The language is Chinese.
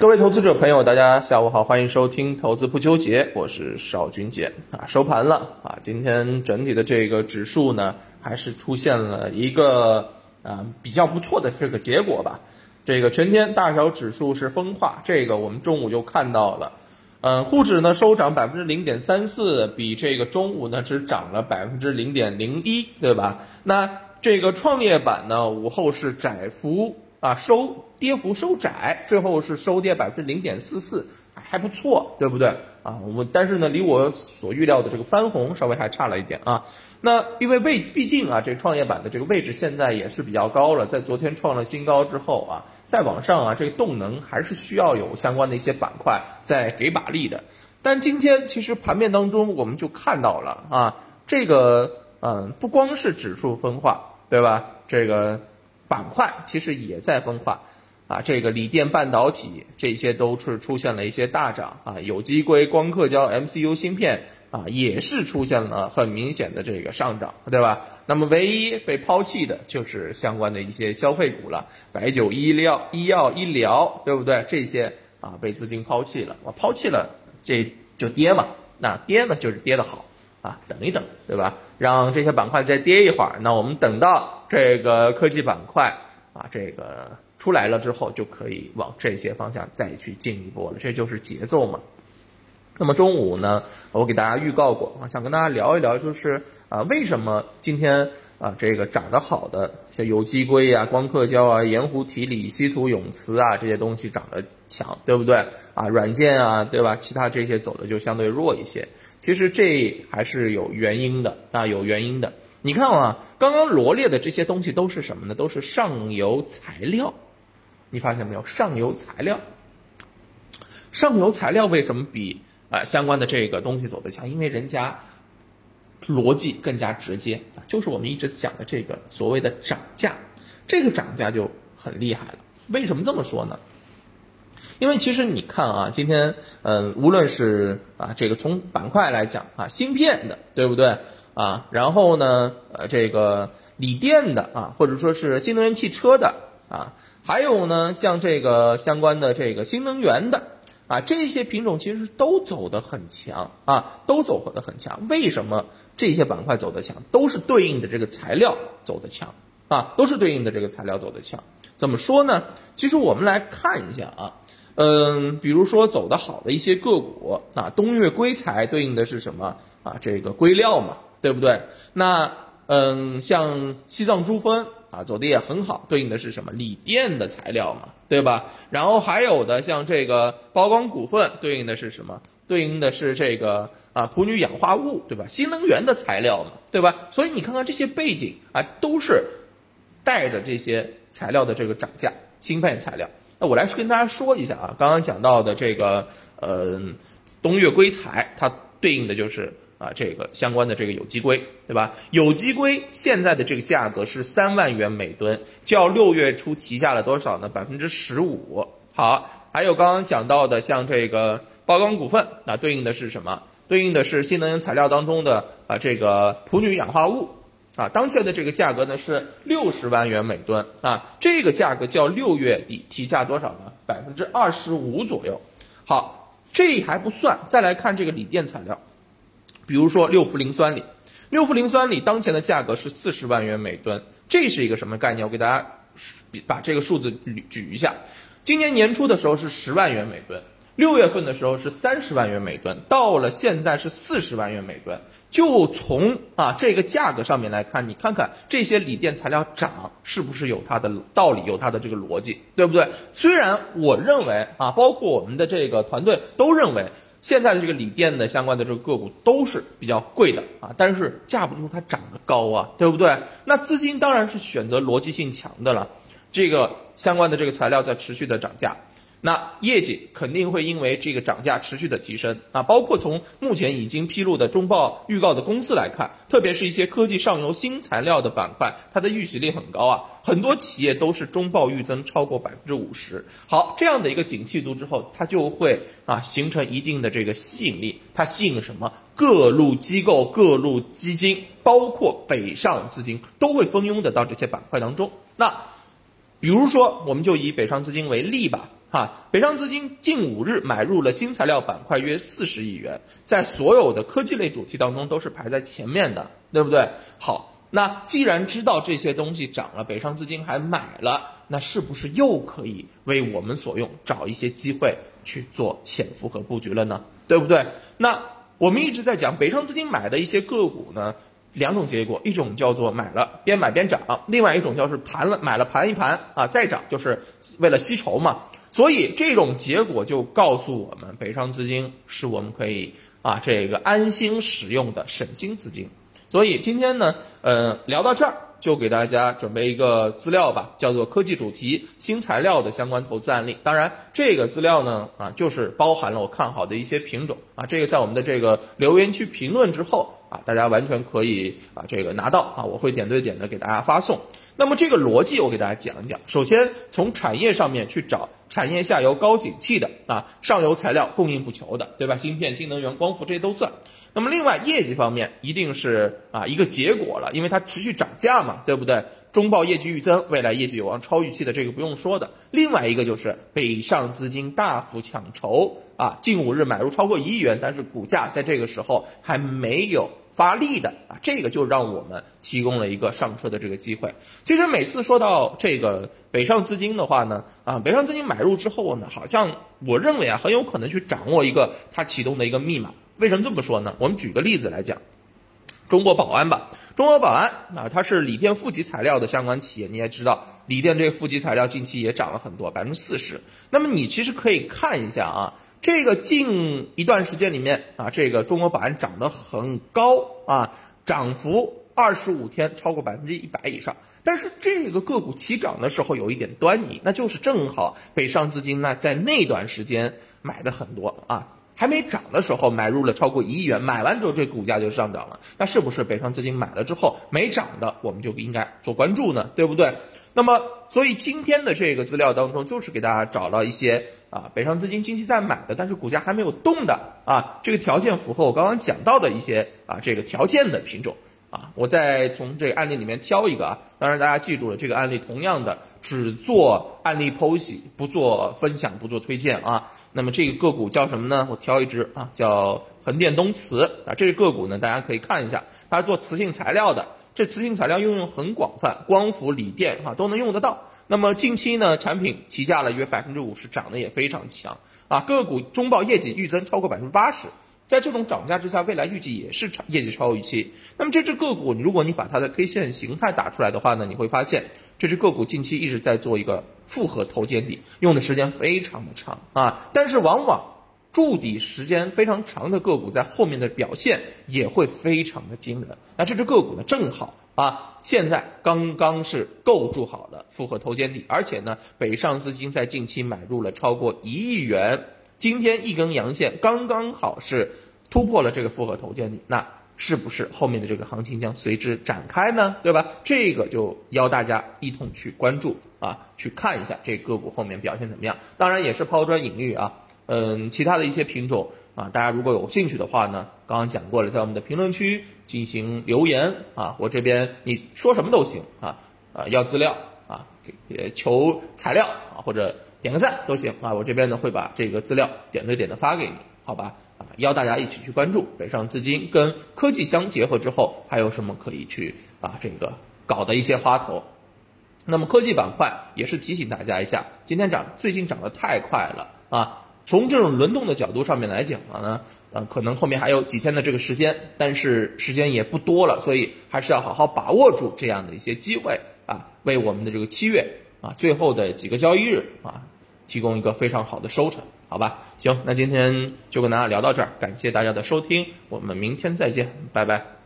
各位投资者朋友，大家下午好，欢迎收听投资不纠结，我是邵军杰啊。收盘了啊，今天整体的这个指数呢，还是出现了一个啊比较不错的这个结果吧。这个全天大小指数是分化，这个我们中午就看到了。嗯，沪指呢收涨百分之零点三四，比这个中午呢只涨了百分之零点零一，对吧？那这个创业板呢午后是窄幅。啊，收跌幅收窄，最后是收跌百分之零点四四，还不错，对不对？啊，我但是呢，离我所预料的这个翻红稍微还差了一点啊。那因为位毕竟啊，这创业板的这个位置现在也是比较高了，在昨天创了新高之后啊，再往上啊，这个动能还是需要有相关的一些板块在给把力的。但今天其实盘面当中我们就看到了啊，这个嗯，不光是指数分化，对吧？这个。板块其实也在分化，啊，这个锂电半导体这些都是出现了一些大涨啊，有机硅、光刻胶、MCU 芯片啊，也是出现了很明显的这个上涨，对吧？那么唯一被抛弃的就是相关的一些消费股了，白酒、医疗、医药、医疗，对不对？这些啊被资金抛弃了，我抛弃了，这就跌嘛，那跌呢就是跌的好。啊，等一等，对吧？让这些板块再跌一会儿，那我们等到这个科技板块啊，这个出来了之后，就可以往这些方向再去进一步了，这就是节奏嘛。那么中午呢，我给大家预告过啊，想跟大家聊一聊，就是啊，为什么今天啊这个涨得好的，像有机硅啊、光刻胶啊、盐湖提锂、稀土永磁啊这些东西涨得强，对不对？啊，软件啊，对吧？其他这些走的就相对弱一些。其实这还是有原因的啊，有原因的。你看啊，刚刚罗列的这些东西都是什么呢？都是上游材料。你发现没有？上游材料，上游材料为什么比啊相关的这个东西走得强？因为人家逻辑更加直接，就是我们一直讲的这个所谓的涨价，这个涨价就很厉害了。为什么这么说呢？因为其实你看啊，今天嗯，无论是啊这个从板块来讲啊，芯片的对不对啊？然后呢，呃这个锂电的啊，或者说是新能源汽车的啊，还有呢像这个相关的这个新能源的啊，这些品种其实都走得很强啊，都走得很强。为什么这些板块走得强？都是对应的这个材料走得强啊，都是对应的这个材料走得强。怎么说呢？其实我们来看一下啊。嗯，比如说走得好的一些个股啊，东岳硅材对应的是什么啊？这个硅料嘛，对不对？那嗯，像西藏珠峰啊，走的也很好，对应的是什么？锂电的材料嘛，对吧？然后还有的像这个宝光股份对应的是什么？对应的是这个啊普铝氧化物，对吧？新能源的材料嘛，对吧？所以你看看这些背景啊，都是带着这些材料的这个涨价，芯片材料。那我来跟大家说一下啊，刚刚讲到的这个呃东岳硅材，它对应的就是啊这个相关的这个有机硅，对吧？有机硅现在的这个价格是三万元每吨，较六月初提价了多少呢？百分之十五。好，还有刚刚讲到的像这个宝钢股份，那对应的是什么？对应的是新能源材料当中的啊这个普铝氧化物。啊，当前的这个价格呢是六十万元每吨啊，这个价格较六月底提价多少呢？百分之二十五左右。好，这还不算，再来看这个锂电材料，比如说六氟磷酸锂，六氟磷酸锂当前的价格是四十万元每吨，这是一个什么概念？我给大家把这个数字举一下，今年年初的时候是十万元每吨。六月份的时候是三十万元每吨，到了现在是四十万元每吨。就从啊这个价格上面来看，你看看这些锂电材料涨是不是有它的道理，有它的这个逻辑，对不对？虽然我认为啊，包括我们的这个团队都认为，现在的这个锂电的相关的这个个股都是比较贵的啊，但是架不住它涨得高啊，对不对？那资金当然是选择逻辑性强的了，这个相关的这个材料在持续的涨价。那业绩肯定会因为这个涨价持续的提升啊，包括从目前已经披露的中报预告的公司来看，特别是一些科技上游新材料的板块，它的预喜率很高啊，很多企业都是中报预增超过百分之五十。好，这样的一个景气度之后，它就会啊形成一定的这个吸引力，它吸引什么？各路机构、各路基金，包括北上资金都会蜂拥的到这些板块当中。那比如说，我们就以北上资金为例吧。哈，北上资金近五日买入了新材料板块约四十亿元，在所有的科技类主题当中都是排在前面的，对不对？好，那既然知道这些东西涨了，北上资金还买了，那是不是又可以为我们所用，找一些机会去做潜伏和布局了呢？对不对？那我们一直在讲北上资金买的一些个股呢。两种结果，一种叫做买了边买边涨，另外一种叫是盘了买了盘一盘啊再涨，就是为了吸筹嘛。所以这种结果就告诉我们，北上资金是我们可以啊这个安心使用的省心资金。所以今天呢，呃，聊到这儿。就给大家准备一个资料吧，叫做科技主题新材料的相关投资案例。当然，这个资料呢，啊，就是包含了我看好的一些品种啊。这个在我们的这个留言区评论之后啊，大家完全可以啊这个拿到啊，我会点对点的给大家发送。那么这个逻辑我给大家讲一讲。首先从产业上面去找产业下游高景气的啊，上游材料供应不求的，对吧？芯片、新能源、光伏这些都算。那么另外业绩方面一定是啊一个结果了，因为它持续涨价嘛，对不对？中报业绩预增，未来业绩有望超预期的，这个不用说的。另外一个就是北上资金大幅抢筹啊，近五日买入超过一亿元，但是股价在这个时候还没有发力的啊，这个就让我们提供了一个上车的这个机会。其实每次说到这个北上资金的话呢，啊，北上资金买入之后呢，好像我认为啊，很有可能去掌握一个它启动的一个密码。为什么这么说呢？我们举个例子来讲，中国宝安吧。中国宝安啊，它是锂电负极材料的相关企业。你也知道，锂电这个负极材料近期也涨了很多，百分之四十。那么你其实可以看一下啊，这个近一段时间里面啊，这个中国宝安涨得很高啊，涨幅二十五天超过百分之一百以上。但是这个个股起涨的时候有一点端倪，那就是正好北上资金呢在那段时间买的很多啊。还没涨的时候买入了超过一亿元，买完之后这股价就上涨了，那是不是北上资金买了之后没涨的，我们就应该做关注呢？对不对？那么，所以今天的这个资料当中，就是给大家找到一些啊北上资金近期在买的，但是股价还没有动的啊，这个条件符合我刚刚讲到的一些啊这个条件的品种啊，我再从这个案例里面挑一个啊，当然大家记住了，这个案例同样的只做案例剖析，不做分享，不做推荐啊。那么这个个股叫什么呢？我挑一只啊，叫横店东磁啊。这个个股呢，大家可以看一下，它是做磁性材料的。这磁性材料应用很广泛，光伏、锂电啊都能用得到。那么近期呢，产品提价了约百分之五十，涨得也非常强啊。个股中报业绩预增超过百分之八十，在这种涨价之下，未来预计也是业绩超预期。那么这只个股，如果你把它的 K 线形态打出来的话呢，你会发现。这只个股近期一直在做一个复合头肩底，用的时间非常的长啊，但是往往筑底时间非常长的个股在后面的表现也会非常的惊人。那这只个股呢，正好啊，现在刚刚是构筑好了复合头肩底，而且呢，北上资金在近期买入了超过一亿元，今天一根阳线刚刚好是突破了这个复合头肩底，那。是不是后面的这个行情将随之展开呢？对吧？这个就邀大家一同去关注啊，去看一下这个股后面表现怎么样。当然也是抛砖引玉啊，嗯，其他的一些品种啊，大家如果有兴趣的话呢，刚刚讲过了，在我们的评论区进行留言啊，我这边你说什么都行啊，啊，要资料啊，给求材料啊，或者点个赞都行啊，我这边呢会把这个资料点对点的发给你，好吧？啊，邀大家一起去关注北上资金跟科技相结合之后，还有什么可以去啊这个搞的一些花头。那么科技板块也是提醒大家一下，今天涨最近涨得太快了啊。从这种轮动的角度上面来讲呢，呃，可能后面还有几天的这个时间，但是时间也不多了，所以还是要好好把握住这样的一些机会啊，为我们的这个七月啊最后的几个交易日啊提供一个非常好的收成。好吧，行，那今天就跟大家聊到这儿，感谢大家的收听，我们明天再见，拜拜。